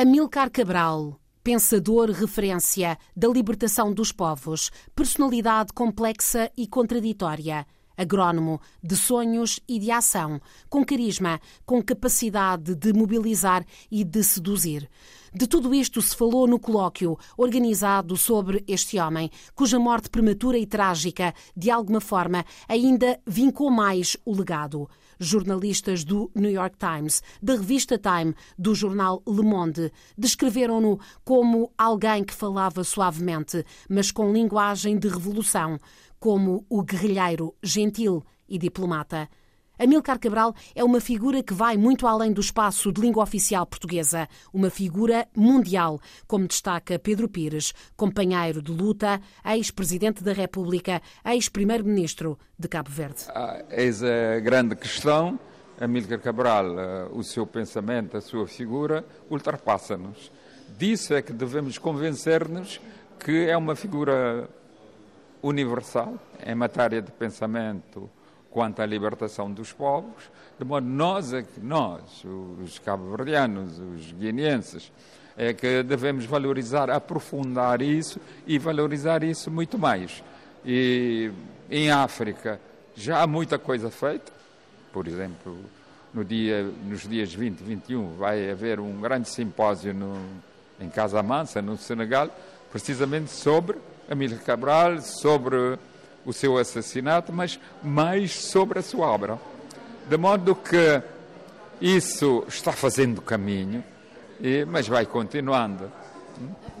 Amilcar Cabral, pensador referência da libertação dos povos, personalidade complexa e contraditória, agrónomo de sonhos e de ação, com carisma, com capacidade de mobilizar e de seduzir. De tudo isto se falou no colóquio organizado sobre este homem, cuja morte prematura e trágica, de alguma forma, ainda vincou mais o legado. Jornalistas do New York Times, da revista Time, do jornal Le Monde, descreveram-no como alguém que falava suavemente, mas com linguagem de revolução, como o guerrilheiro gentil e diplomata. Amilcar Cabral é uma figura que vai muito além do espaço de língua oficial portuguesa, uma figura mundial, como destaca Pedro Pires, companheiro de luta, ex-presidente da República, ex-primeiro-ministro de Cabo Verde. Ah, eis a grande questão. Amílcar Cabral, ah, o seu pensamento, a sua figura, ultrapassa-nos. Disso é que devemos convencer-nos que é uma figura universal em matéria de pensamento quanto à libertação dos povos, de modo nós, é nós, os cabo-verdianos, os guineenses, é que devemos valorizar, aprofundar isso e valorizar isso muito mais. E em África já há muita coisa feita, por exemplo, no dia, nos dias 20 e 21 vai haver um grande simpósio no, em Mansa, no Senegal, precisamente sobre Amílcar Cabral, sobre o seu assassinato, mas mais sobre a sua obra. De modo que isso está fazendo caminho, mas vai continuando.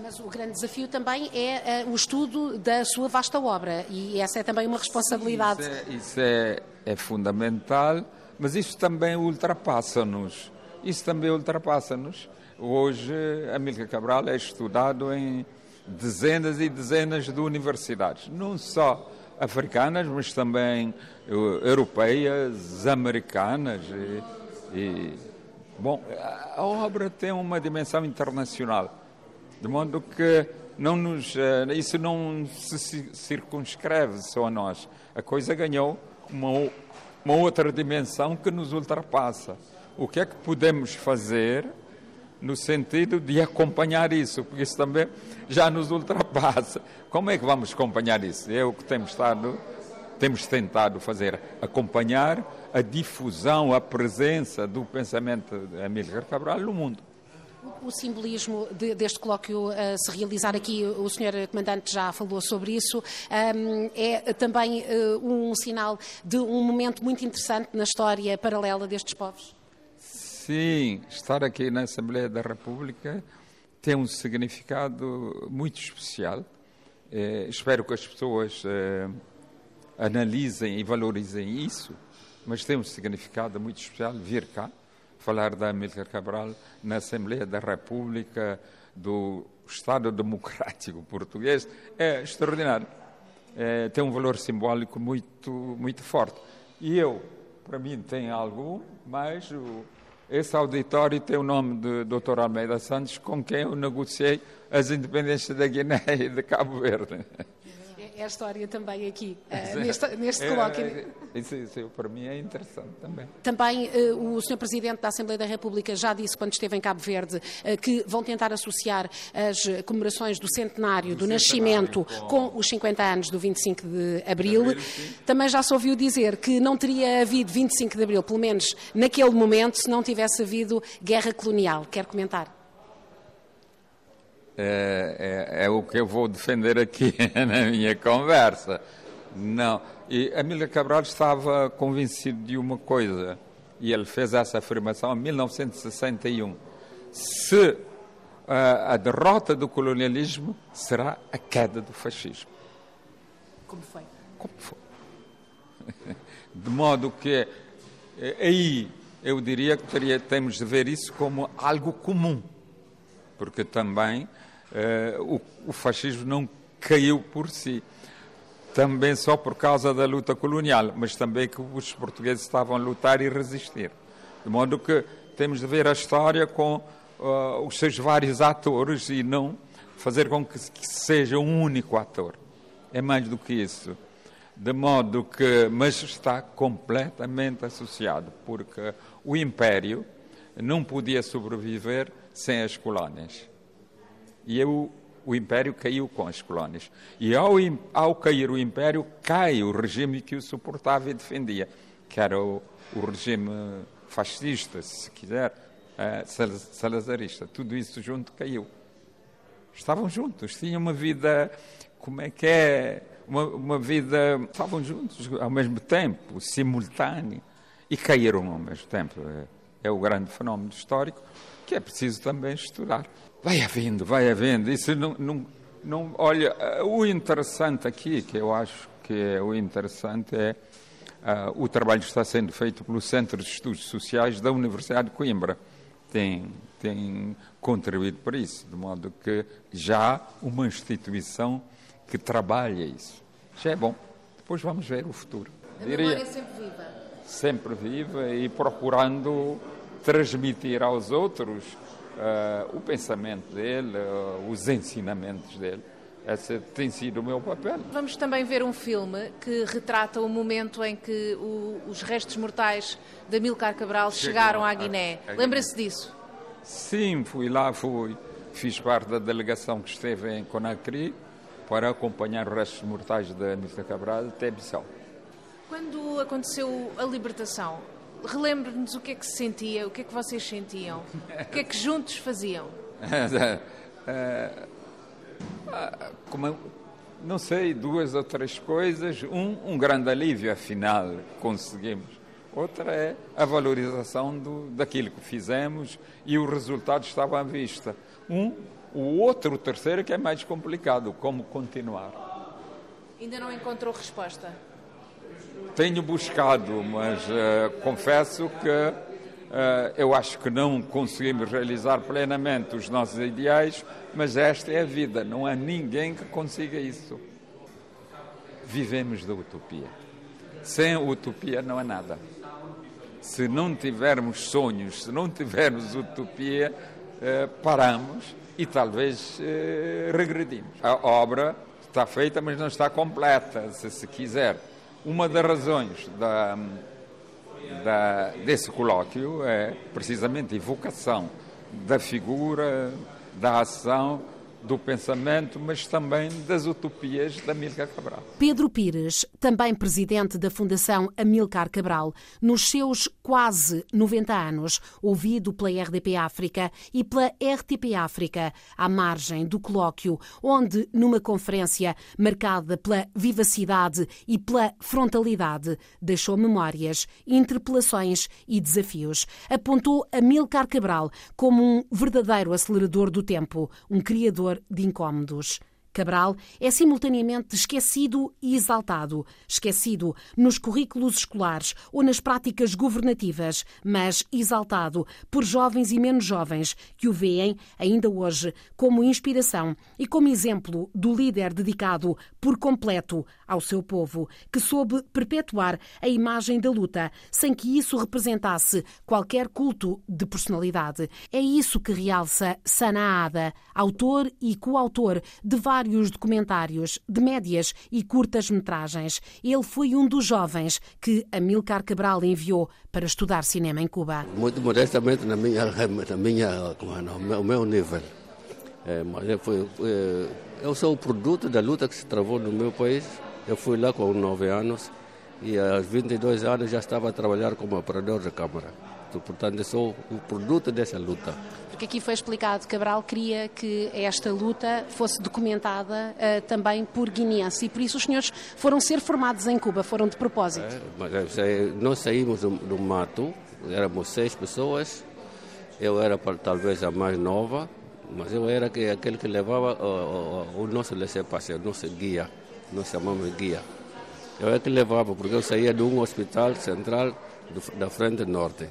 Mas o grande desafio também é uh, o estudo da sua vasta obra e essa é também uma responsabilidade. Isso é, isso é, é fundamental, mas isso também ultrapassa-nos. Isso também ultrapassa-nos. Hoje, Amílcar Cabral é estudado em dezenas e dezenas de universidades, não só africanas, mas também eh, europeias, americanas. E, e, bom, a obra tem uma dimensão internacional, de modo que não nos, eh, isso não se circunscreve só a nós. A coisa ganhou uma, uma outra dimensão que nos ultrapassa. O que é que podemos fazer no sentido de acompanhar isso, porque isso também já nos ultrapassa. Como é que vamos acompanhar isso? É o que temos estado, temos tentado fazer, acompanhar a difusão, a presença do pensamento de Amílcar Cabral no mundo. O simbolismo de, deste colóquio a se realizar aqui, o Sr. Comandante já falou sobre isso, um, é também uh, um sinal de um momento muito interessante na história paralela destes povos? Sim, estar aqui na Assembleia da República tem um significado muito especial. É, espero que as pessoas é, analisem e valorizem isso, mas tem um significado muito especial vir cá, falar da Amílcar Cabral na Assembleia da República do Estado Democrático Português é extraordinário. É, tem um valor simbólico muito, muito forte. E eu, para mim, tem algo, mas o, esse auditório tem o nome de Dr. Almeida Santos, com quem eu negociei as independências da Guiné e de Cabo Verde é a história também aqui, uh, neste, neste é, colóquio. Isso, isso, para mim é interessante também. Também uh, o Sr. Presidente da Assembleia da República já disse, quando esteve em Cabo Verde, uh, que vão tentar associar as comemorações do centenário do, do nascimento com... com... os 50 anos do 25 de Abril. De abril também já se ouviu dizer que não teria havido 25 de Abril, pelo menos naquele momento, se não tivesse havido guerra colonial. Quer comentar? É, é, é, o que eu vou defender aqui na minha conversa. Não. E Amílcar Cabral estava convencido de uma coisa, e ele fez essa afirmação em 1961. Se a, a derrota do colonialismo será a queda do fascismo. Como foi? Como foi? De modo que eh, aí eu diria que teria, temos de ver isso como algo comum, porque também o, o fascismo não caiu por si também só por causa da luta colonial, mas também que os portugueses estavam a lutar e resistir. De modo que temos de ver a história com uh, os seus vários atores e não fazer com que, que, seja um único ator. É mais do que isso. De modo que, mas está completamente associado, porque o Império não podia sobreviver sem as colónias. E eu, o Império caiu com as colónias. E ao, ao cair o Império, cai o regime que o suportava e defendia, que era o, o regime fascista, se quiser, uh, salazarista. Tudo isso junto caiu. Estavam juntos, tinham uma vida, como é que é? Uma, uma vida, estavam juntos ao mesmo tempo, simultâneo, e caíram ao mesmo tempo. É, é o grande fenómeno histórico que é preciso também estudar. Vai havendo, vai havendo. Isso não, não, não, olha, o interessante aqui, que eu acho que é o interessante, é uh, o trabalho que está sendo feito pelo Centro de Estudos Sociais da Universidade de Coimbra. Tem, tem contribuído para isso, de modo que já há uma instituição que trabalha isso. Já é bom. Depois vamos ver o futuro. A memória sempre viva. Sempre viva e procurando transmitir aos outros uh, o pensamento dele, uh, os ensinamentos dele. Esse tem sido o meu papel. Vamos também ver um filme que retrata o momento em que o, os restos mortais de Amilcar Cabral Chegou chegaram à Guiné. Lembra-se disso? Sim, fui lá, fui, fiz parte da delegação que esteve em Conakry para acompanhar os restos mortais de Amilcar Cabral até Bissau. Quando aconteceu a libertação, Relembre-nos o que é que se sentia, o que é que vocês sentiam, o que é que juntos faziam. Como, não sei, duas ou três coisas. Um, um grande alívio, afinal, conseguimos. Outra é a valorização do, daquilo que fizemos e o resultado estava à vista. Um, o outro, o terceiro, que é mais complicado, como continuar. Ainda não encontrou resposta? Tenho buscado, mas uh, confesso que uh, eu acho que não conseguimos realizar plenamente os nossos ideais, mas esta é a vida, não há ninguém que consiga isso. Vivemos da utopia. Sem utopia não há nada. Se não tivermos sonhos, se não tivermos utopia, uh, paramos e talvez regredimos. A obra está feita, mas não está completa, se se quiser. Uma das razões da, da, desse colóquio é precisamente a evocação da figura, da ação do pensamento, mas também das utopias da Amílcar Cabral. Pedro Pires, também presidente da Fundação Amílcar Cabral, nos seus quase 90 anos, ouvido pela RDP África e pela RTP África, à margem do colóquio, onde, numa conferência marcada pela vivacidade e pela frontalidade, deixou memórias, interpelações e desafios. Apontou Amílcar Cabral como um verdadeiro acelerador do tempo, um criador de incômodos. Cabral é simultaneamente esquecido e exaltado. Esquecido nos currículos escolares ou nas práticas governativas, mas exaltado por jovens e menos jovens que o veem, ainda hoje, como inspiração e como exemplo do líder dedicado por completo ao seu povo, que soube perpetuar a imagem da luta sem que isso representasse qualquer culto de personalidade. É isso que realça Sanaada, autor e coautor de vários vários documentários de médias e curtas metragens. Ele foi um dos jovens que Amilcar Cabral enviou para estudar cinema em Cuba. Muito modestamente na minha, na minha, no meu, meu nível. É, mas eu, fui, é, eu sou o produto da luta que se travou no meu país. Eu fui lá com 9 anos e aos 22 anos já estava a trabalhar como operador de câmara. Portanto, eu sou o produto dessa luta porque aqui foi explicado que Cabral queria que esta luta fosse documentada uh, também por guineenses e por isso os senhores foram ser formados em Cuba, foram de propósito. É, mas, é, nós saímos do, do, mato, éramos seis pessoas, eu era talvez a mais nova, mas eu era que, aquele que levava o, o, o nosso laissez-passer, o nosso guia, nós chamamos guia. Eu é que levava, porque eu saía de um hospital central do, da frente norte.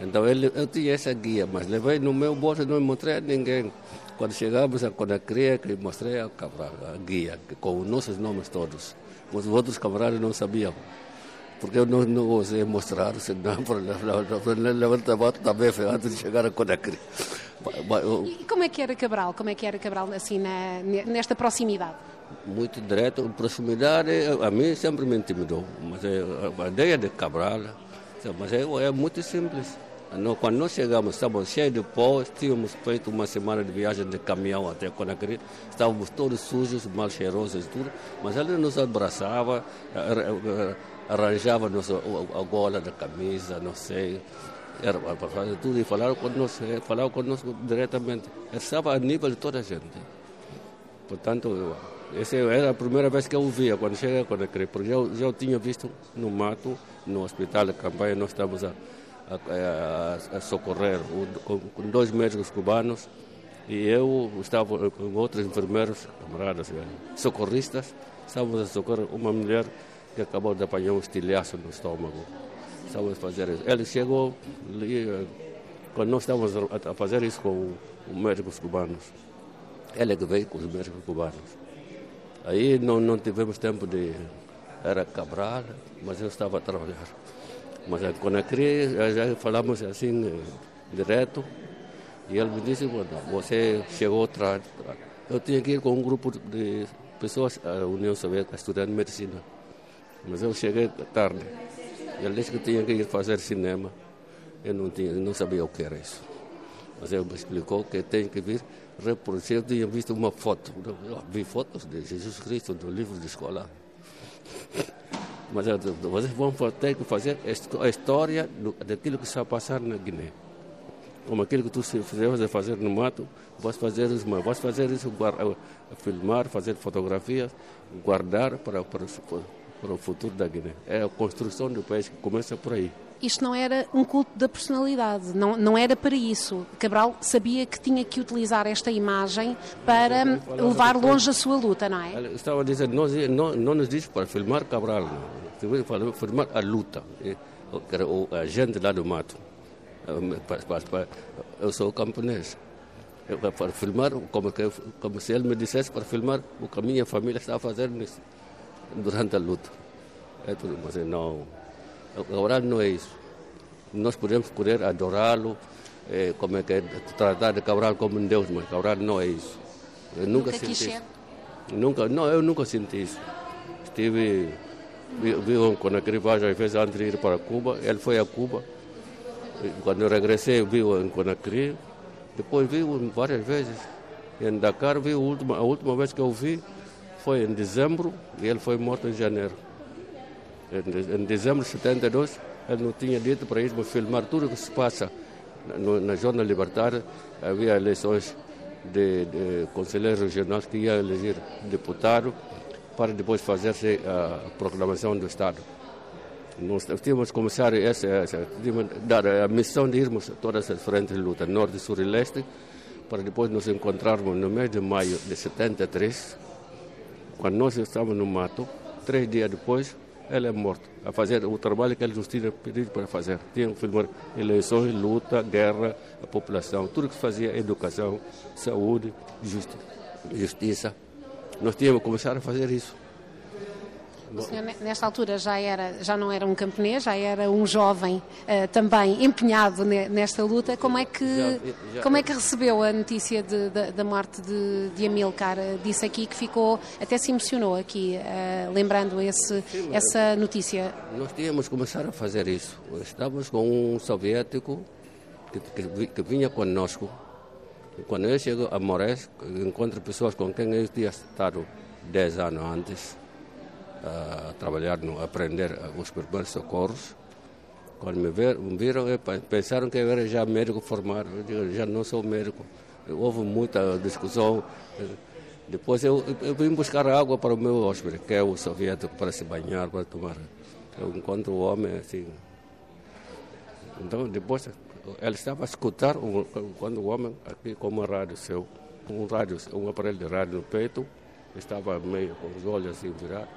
Então ele, eu tinha essa guia, mas levei no meu bolso, não mostrei a ninguém. Quando chegamos a Conacria, que mostrei a, a guia, com os nossos nomes todos. Os outros camaradas não sabiam. Porque eu não, não ousei mostrar, senão para levantar a moto também antes de chegar a Conacri. E como é que era Cabral? Como é que era Cabral assim na, nesta proximidade? Muito direto, proximidade, a mim sempre me intimidou. Mas a ideia de Cabral, mas é, é muito simples quando nós chegamos, estávamos cheios de pó, tínhamos feito uma semana de viagem de caminhão até Conakry, estávamos todos sujos, mal cheirosos e tudo, mas ele nos abraçava, arranjava -nos a gola da camisa, não sei, era para fazer tudo e falaram conosco, falaram conosco diretamente. Estava a nível de toda a gente. Portanto, essa era a primeira vez que eu via quando cheguei a Conakry, porque já, já eu tinha visto no mato, no hospital de campanha, nós estávamos a a, a, socorrer com, dois médicos cubanos e eu estava com outros enfermeiros, camaradas, eh, socorristas, estávamos a socorrer uma mulher que acabou de apanhar um estilhaço no estômago. Estávamos a fazer isso. Ele chegou, eh, quando nós estávamos a fazer isso com os médicos cubanos, ele que veio com os médicos cubanos. Aí não, não tivemos tempo de. Era Cabral, mas eu estava a trabalhar. Mas quando a criança, já falamos assim, eh, direto, e ele me disse, você chegou atrás. Eu tinha que ir com um grupo de pessoas à União Soviética estudando medicina. Mas eu cheguei tarde. Ele disse que tinha que ir fazer cinema. Eu não, tinha, não sabia o que era isso. Mas ele me explicou que tem que vir reproduzir. Eu tinha visto uma foto. Eu vi fotos de Jesus Cristo no livro de escola. Mas vocês vão ter que fazer a história daquilo que está a passar na Guiné. Como aquilo que tu fizeste fazer no mato, vais fazer isso, vais fazer isso, filmar, fazer fotografias, guardar para, para, para o futuro da Guiné. É a construção do país que começa por aí isto não era um culto da personalidade, não, não era para isso. Cabral sabia que tinha que utilizar esta imagem para levar longe a sua luta, não é? Estava a dizer, não, não, não nos diz para filmar Cabral, para filmar a luta, a gente lá do mato. Eu sou camponês. Para filmar, como, como se ele me dissesse, para filmar o que a minha família estava fazendo durante a luta. É tudo, mas Cabral não é isso. Nós podemos querer adorá-lo, é, como é que é, tratar de Cabral como um Deus, mas Cabral não é isso. Eu nunca, nunca senti isso. Nunca, não, eu nunca senti isso. Estive, vi, vi quando a várias vezes antes de ir para Cuba, ele foi a Cuba. Quando eu regressei, vi em Conakry. Depois vi várias vezes. Em Dakar, vi a última, a última vez que eu vi foi em dezembro e ele foi morto em janeiro. Em dezembro de 72, ele não tinha dito para irmos filmar tudo o que se passa na Zona Libertária. Havia eleições de, de conselheiro regional que ia eleger deputado para depois fazer-se a proclamação do Estado. Nós tínhamos que começar essa, essa dar a missão de irmos todas as frentes de luta, norte, sul e leste, para depois nos encontrarmos no mês de maio de 73, quando nós estávamos no mato, três dias depois, ele é morto, a fazer o trabalho que nos tinham pedido para fazer. Tinham que filmar eleições, luta, guerra, a população, tudo que fazia educação, saúde, justiça. Nós tínhamos que começar a fazer isso. O senhor, nesta altura, já, era, já não era um camponês, já era um jovem uh, também empenhado nesta luta. Como é que, já, já, como é que recebeu a notícia de, de, da morte de, de Amilcar? Disse aqui que ficou, até se emocionou aqui, uh, lembrando esse, Sim, essa notícia. Nós tínhamos começar a fazer isso. Estávamos com um soviético que, que, que vinha conosco. Quando eu chego a Moraes, encontro pessoas com quem eu tinha estado 10 anos antes a trabalhar, a aprender os primeiros socorros. Quando me, viram, pensaram que eu era já médico formado. Eu digo, já não sou médico. Houve muita discussão. Depois eu, eu vim buscar água para o meu hóspede, que é o soviético, para se banhar, para tomar. Eu encontro o homem assim. Então, depois, ele estava a escutar quando o homem, aqui com uma rádio seu, um rádio, um aparelho de rádio no peito, estava meio com os olhos assim virados.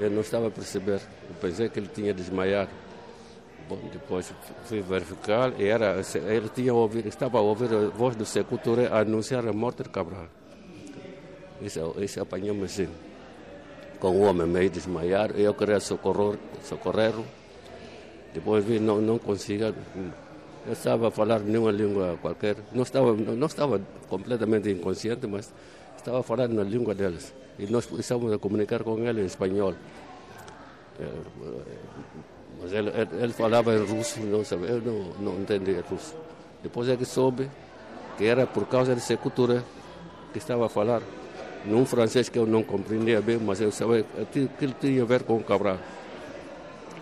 Eu não estava a perceber. Eu pensei que ele tinha desmaiado. Bom, depois fui verificar e era, ele tinha ouvido, estava a ouvir a voz do Seculture a anunciar a morte de Cabral. Isso, isso apanhou-me assim, com o homem meio desmaiado. Eu queria socorrer, socorrer depois vi, não, não conseguia. Eu estava a falar nenhuma língua qualquer. Não estava, não estava completamente inconsciente, mas estava a falar na língua deles e nós estamos a comunicar com ele em espanhol. Mas ele, ele falava em russo, não sabia, eu não, entendia russo. Depois é que soube que era por causa dessa cultura que estava a falar. Num francês que eu não compreendia bem, mas eu sabia que ele tinha a ver com o Cabral.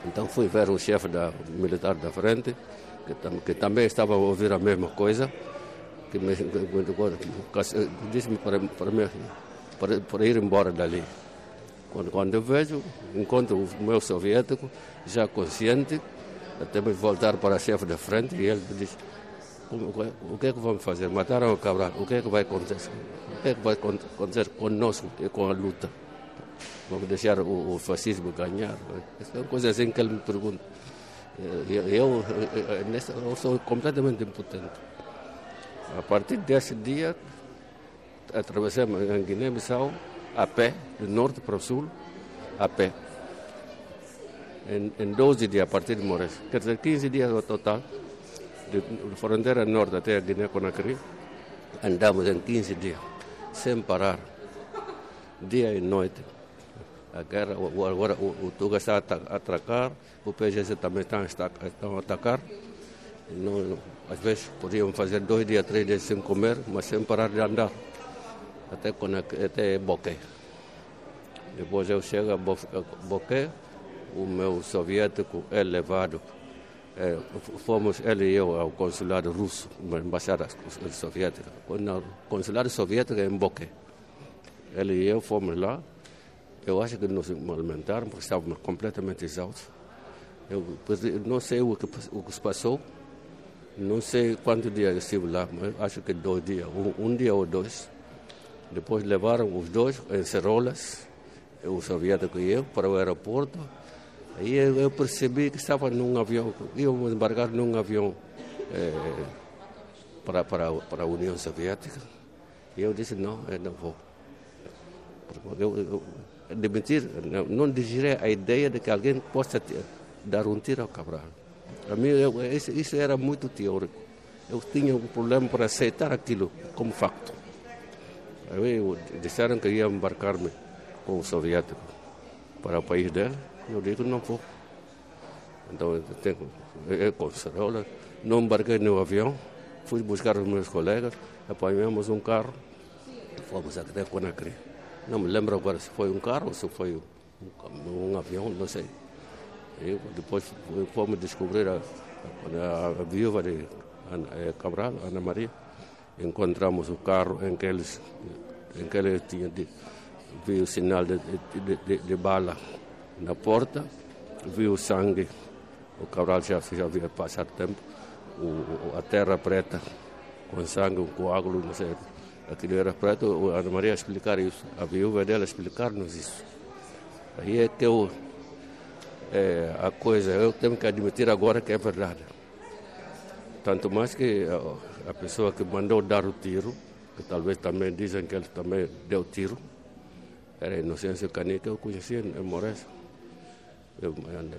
Então fui ver o chefe da militar da frente, que, que também estava a ouvir a mesma coisa, que me disse-me para, para, para, para ir embora dali. Quando, quando eu vejo, encontro o meu soviético já consciente, até me voltar para o chefe da frente e ele diz o que é que vamos fazer? Mataram o Cabral, o que é que vai acontecer? O que é que vai acontecer conosco e com a luta? Vamos deixar o, o fascismo ganhar? São coisas assim que ele me pergunta. Eu, eu, eu, eu sou completamente impotente. A partir desse dia, atravessamos a Guiné-Bissau a pé, do norte para o sul, a pé. Em, em 12 dias, a partir de Moraes. Quer dizer, 15 dias no total, de fronteira norte até a Guiné-Conakry, andamos em 15 dias, sem parar, dia e noite. A guerra, agora o, o Tuga está a atacar, o PGC também está, está, a atacar. Não, às vezes podíamos fazer dois dias, três dias sem comer, mas sem parar de andar até, até Boquê. Depois eu chego a Boquê, o meu soviético é levado. É, fomos ele e eu ao consulado russo, uma embaixada soviética. O consulado soviético é em Boquê. Ele e eu fomos lá. Eu acho que nos alimentaram porque estávamos completamente exaustos. Eu não sei o que, o que se passou, não sei quantos dias eu estive lá, mas acho que dois dias, um, um dia ou dois. Depois levaram os dois em Cerolas, o soviético e eu, para o aeroporto. Aí eu percebi que estava num avião, íamos embarcar num avião é, para, para, para a União Soviética. E eu disse, não, eu não vou. Eu, eu, de mentira, não, não digirei a ideia de que alguém possa dar um tiro ao Cabral. Para mim, eu, isso, isso era muito teórico. Eu tinha um problema para aceitar aquilo como facto. Disseram que ia embarcar-me com o soviético para o país dele. Eu digo, não vou. Então, eu, tenho, eu Cerola, não embarquei no avião, fui buscar os meus colegas, apanhamos um carro, fomos até Conakry. Não me lembro agora se foi um carro ou se foi um, um avião, não sei. E depois fomos descobrir a, a, a viúva de Ana, eh, Cabral, Ana Maria encontramos o carro em que eles, em que ele tinha de, viu o sinal de, de, de, de, bala na porta, viu o sangue, o Cabral já, já havia passado tempo, o, a terra preta com sangue, um coágulo, não sei, aquilo era preto, a Ana Maria explicar isso, a viúva dela explicar-nos isso. Aí é que eu, é, a coisa, eu tenho que admitir agora que é verdade. Tanto mais que a pessoa que mandou dar o tiro, que talvez também dizem que ele também deu tiro, era Inocêncio Canica, eu conhecia em Moraes. Eu,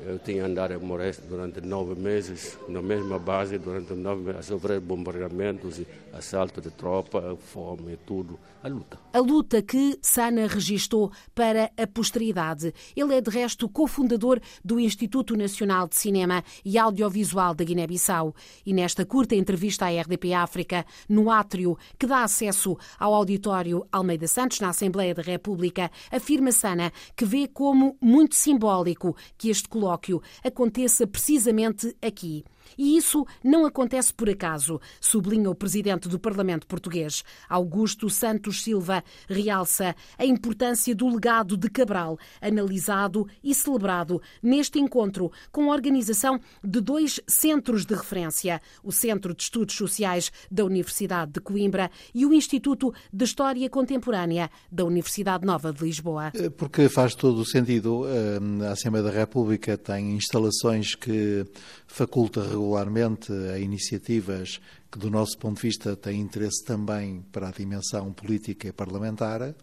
eu tinha andado em Moraes durante nove meses, na mesma base, durante nove meses, a sofrer bombardeamentos, assalto de tropa, fome, tudo, a luta. A luta que Sana registou para a posteridade. Ele é, de resto, cofundador do Instituto Nacional de Cinema e Audiovisual da Guiné-Bissau. E nesta curta entrevista à RDP África, no átrio que dá acesso ao auditório Almeida Santos, na Assembleia da República, afirma Sana que vê como muito simbólico que este colóquio aconteça precisamente aqui. E isso não acontece por acaso, sublinha o presidente do Parlamento português. Augusto Santos Silva realça a importância do legado de Cabral, analisado e celebrado neste encontro com a organização de dois centros de referência, o Centro de Estudos Sociais da Universidade de Coimbra e o Instituto de História Contemporânea da Universidade Nova de Lisboa. Eh, porque faz todo o sentido. Eh, a Assembleia da República tem instalações que faculta regularmente a iniciativas que, do nosso ponto de vista, têm interesse também para a dimensão política e parlamentar,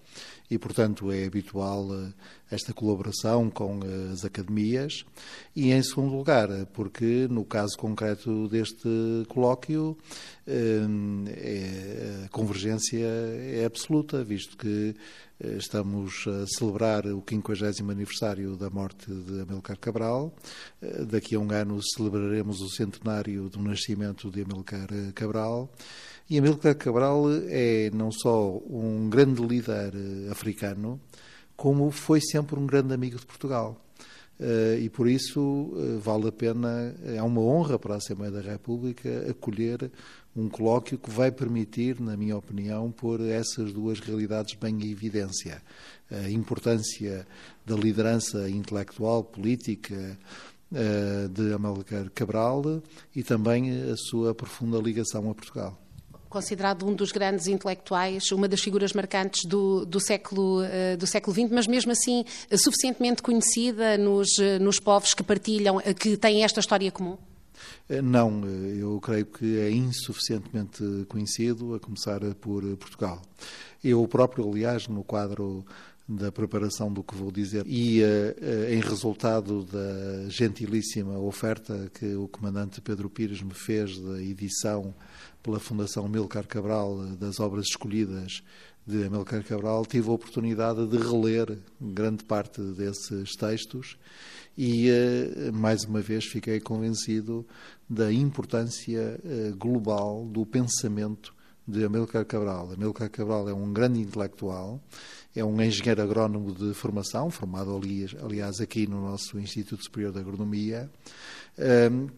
e, portanto, é habitual eh, esta colaboração com as academias. E, em segundo lugar, porque, no caso concreto deste colóquio, eh, é, a convergência é absoluta, visto que Estamos a celebrar o 50 aniversário da morte de Amilcar Cabral. Daqui a um ano celebraremos o centenário do nascimento de Amilcar Cabral. E Amílcar Cabral é não só um grande líder eh, africano, como foi sempre um grande amigo de Portugal. E por isso vale a pena, é uma honra para a Assembleia da República acolher um colóquio que vai permitir, na minha opinião, pôr essas duas realidades bem em evidência. A importância da liderança intelectual, política uh, de Amílcar Cabral e também a sua profunda ligação a Portugal considerado um dos grandes intelectuais, uma das figuras marcantes do, do, século, uh, do século XX, mas mesmo assim suficientemente conhecida nos, nos povos que partilham, que têm esta história comum? Não, eu creio que é insuficientemente conhecido, a começar por Portugal. Eu próprio, aliás, no quadro da preparação do que vou dizer e em resultado da gentilíssima oferta que o comandante Pedro Pires me fez da edição pela Fundação Milcar Cabral das obras escolhidas de Amilcar Cabral, tive a oportunidade de reler grande parte desses textos e, eh, mais uma vez, fiquei convencido da importância eh, global do pensamento de Amilcar Cabral. Amilcar Cabral é um grande intelectual, é um engenheiro agrónomo de formação, formado, aliás, aqui no nosso Instituto Superior de Agronomia,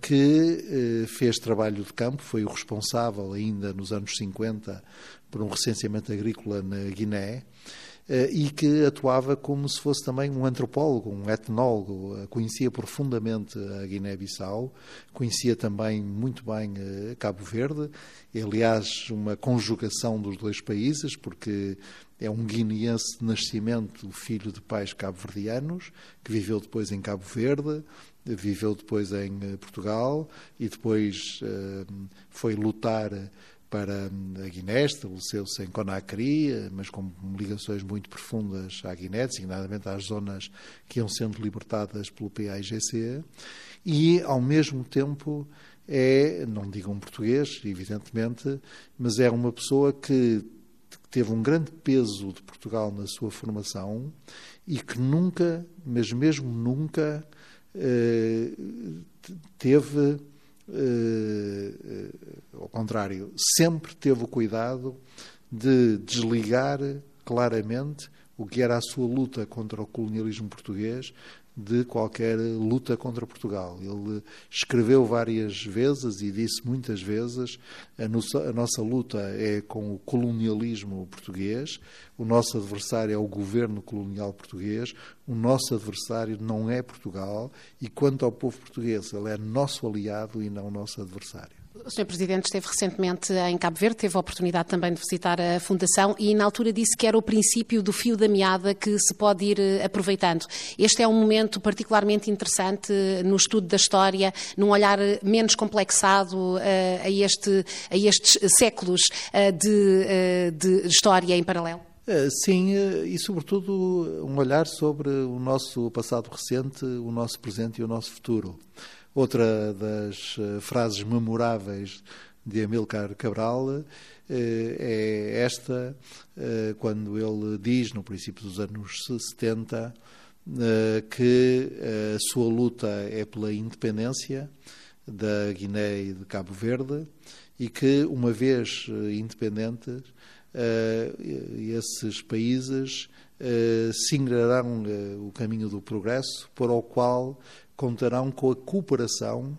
que eh, fez trabalho de campo, foi o responsável ainda nos anos 50 por um recenseamento agrícola na Guiné e que atuava como se fosse também um antropólogo, um etnólogo, eh, conhecia profundamente a Guiné-Bissau, conhecia também muito bem Cabo Verde, aliás, uma conjugação dos dois países, porque é um guineense de nascimento, filho de pais cabo-verdianos, que viveu depois em Cabo Verde, viveu depois em eh, Portugal e depois eh, foi lutar para a Guiné, estabeleceu-se em Conakry, mas com ligações muito profundas à Guiné, designadamente às zonas que iam sendo libertadas pelo PAIGC, e ao mesmo tempo é, não digo um português, evidentemente, mas é uma pessoa que teve um grande peso de Portugal na sua formação e que nunca, mas mesmo nunca, eh, teve, ao contrário, sempre teve o cuidado de desligar claramente o que era a sua luta contra o colonialismo português de qualquer luta contra Portugal. Ele escreveu várias vezes e disse muitas vezes: a nossa, a nossa luta é com o colonialismo português, o nosso adversário é o governo colonial português, o nosso adversário não é Portugal e, quanto ao povo português, ele é nosso aliado e não nosso adversário. O Sr. Presidente esteve recentemente em Cabo Verde, teve a oportunidade também de visitar a Fundação e na altura disse que era o princípio do fio da meada que se pode ir eh, aproveitando. Este é um momento particularmente interessante no estudo da história, num olhar menos complexado uh, a, este, a estes séculos de, de história em paralelo. Sim, e sobretudo um olhar sobre o nosso passado recente, o nosso presente e o nosso futuro. Outra das eh, frases memoráveis de Amilcar Cabral eh, é esta, eh, quando ele diz, no princípio dos anos 70, que a sua luta é pela independência da Guiné e de Cabo Verde e que, uma vez independentes, esses países singrarão o caminho do progresso, para o qual contarão com a cooperação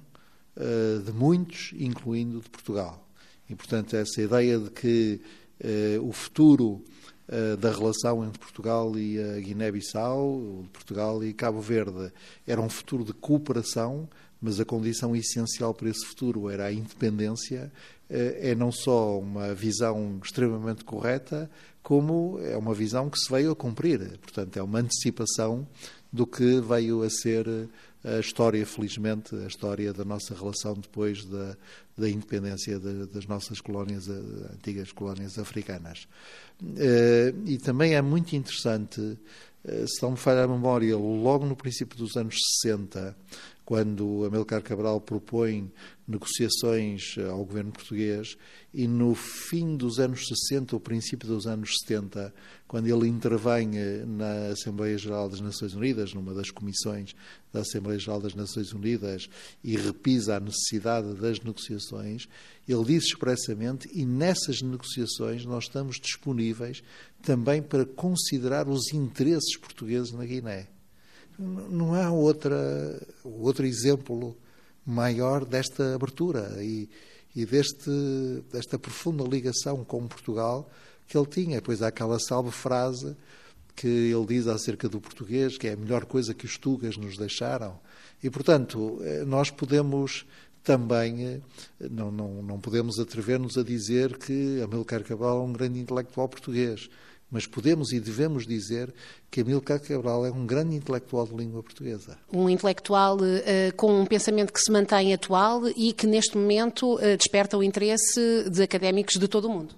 uh, de muitos, incluindo de Portugal. E, portanto, essa ideia de que uh, o futuro uh, da relação entre Portugal e a Guiné-Bissau, Portugal e Cabo Verde, era um futuro de cooperação, mas a condição essencial para esse futuro era a independência, é não só uma visão extremamente correta, como é uma visão que se veio a cumprir. Portanto, é uma antecipação do que veio a ser a história, felizmente, a história da nossa relação depois da, da independência de, das nossas colónias, antigas colónias africanas. Eh, e também é muito interessante, eh, se não me falha a memória, logo no princípio dos anos 60, quando Amilcar Cabral propõe negociações ao governo português e no fim dos anos 60, o princípio dos anos 70, quando ele intervém na Assembleia Geral das Nações Unidas, numa das comissões da Assembleia Geral das Nações Unidas, e repisa a necessidade das negociações, ele diz expressamente, e nessas negociações nós estamos disponíveis também para considerar os interesses portugueses na Guiné. Não há outra, outro exemplo maior desta abertura e, e deste, desta profunda ligação com Portugal que ele tinha. Pois há aquela salve frase que ele diz acerca do português, que é a melhor coisa que os tugas nos deixaram. E, portanto, eh, nós podemos também, eh, não, não, não podemos atrever-nos a dizer que Amilcar Cabral é um grande intelectual português. Mas podemos e devemos dizer que Amílcar Cabral é um grande intelectual de língua portuguesa. Um intelectual uh, com um pensamento que se mantém atual e que neste momento uh, desperta o interesse de académicos de todo o mundo.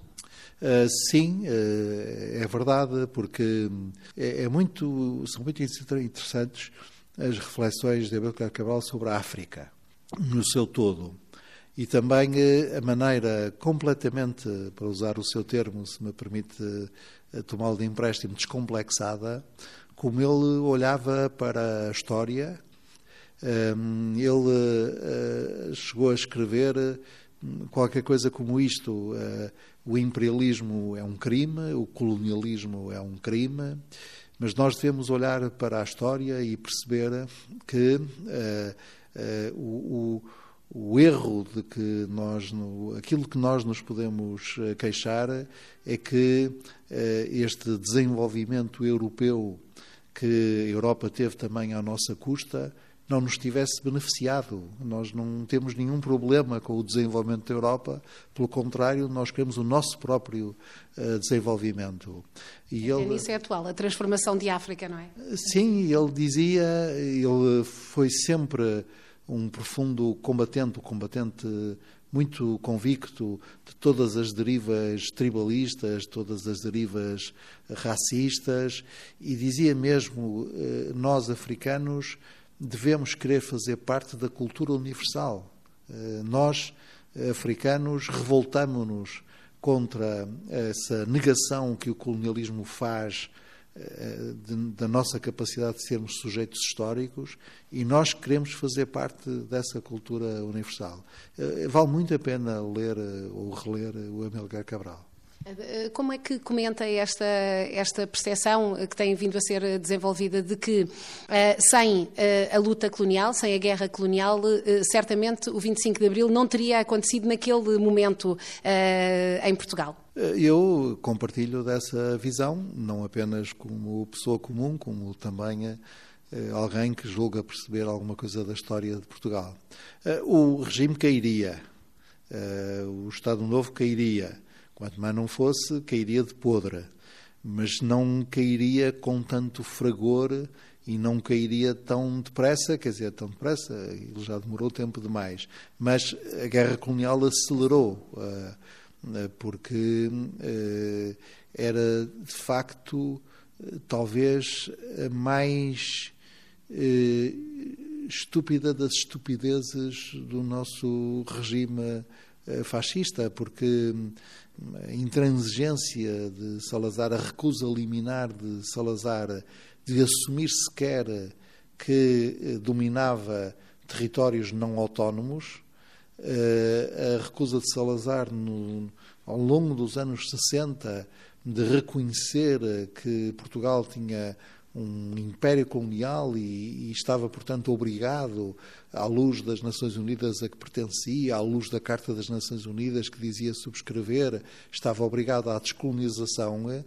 Uh, sim, é verdade, porque é, é, muito, são muito interessantes as reflexões de Amílcar Cabral sobre a África, no seu todo. E também a maneira completamente, para usar o seu termo, se me permite tomá-lo de empréstimo, descomplexada, como ele olhava para a história. Hum, ele eh, chegou a escrever hum, qualquer coisa como isto: eh, o imperialismo é um crime, o colonialismo é um crime, mas nós devemos olhar para a história e perceber que o, o erro de que nós, aquilo que nós nos podemos eh, queixar é que eh, este desenvolvimento europeu que a Europa teve também à nossa custa não nos tivesse beneficiado. Nós não temos nenhum problema com o desenvolvimento da Europa, pelo contrário, nós queremos o nosso próprio uh, desenvolvimento. E ele, isso é atual, a transformação de África, não é? Sim, ele dizia, ele foi sempre um profundo combatente, um combatente muito convicto de todas as derivas tribalistas, todas as derivas racistas, e dizia mesmo: eh, nós africanos devemos querer fazer parte da cultura universal. Eh, nós, africanos, revoltamos-nos contra essa negação que o colonialismo faz da nossa capacidade de sermos sujeitos históricos e nós queremos fazer parte dessa cultura universal. Eh, vale muito a pena ler eh, ou reler o Amilcar Cabral. Eh, como é que comenta esta, esta percepção que tem vindo a ser desenvolvida de que sem a luta colonial, sem a guerra colonial, certamente o 25 de Abril não teria acontecido naquele momento em Portugal? Eu compartilho dessa visão, não apenas como pessoa comum, como também eh, alguém que julga perceber alguma coisa da história de Portugal. Eh, o regime cairia, eh, o Estado Novo cairia, quanto mais não fosse, cairia de podre, mas não cairia com tanto fragor e não cairia tão depressa, quer dizer, tão depressa, ele já demorou tempo demais. Mas a guerra colonial acelerou eh, porque eh, era de facto eh, talvez a mais estúpida das estupidezes do nosso regime fascista, porque a intransigência de Salazar, a recusa liminar de Salazar de assumir sequer que dominava territórios não autónomos, a recusa de Salazar no, ao longo dos anos 60 de reconhecer que Portugal tinha um império colonial e, e, estava, portanto, obrigado, à luz das Nações Unidas a que pertencia, à luz da Carta das Nações Unidas que dizia subscrever, estava obrigado à descolonização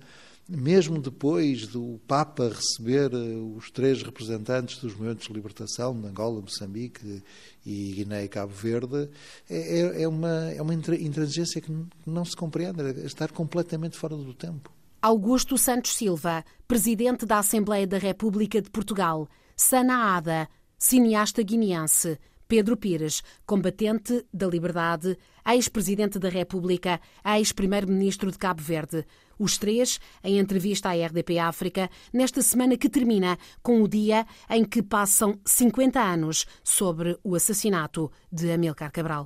mesmo depois do Papa receber eh, os três representantes dos movimentos de libertação de Angola, Moçambique e Guiné e Cabo Verde, é, é, é uma, é uma intransigência que não se compreende, é estar completamente fora do tempo. Augusto Santos Silva, presidente da Assembleia da República de Portugal, Sana Ada, cineasta guineense, Pedro Pires, combatente da liberdade, ex-presidente da República, ex-primeiro-ministro de Cabo Verde. Os três em entrevista à RDP África, nesta semana que termina com o dia em que passam 50 anos sobre o assassinato de Amilcar Cabral.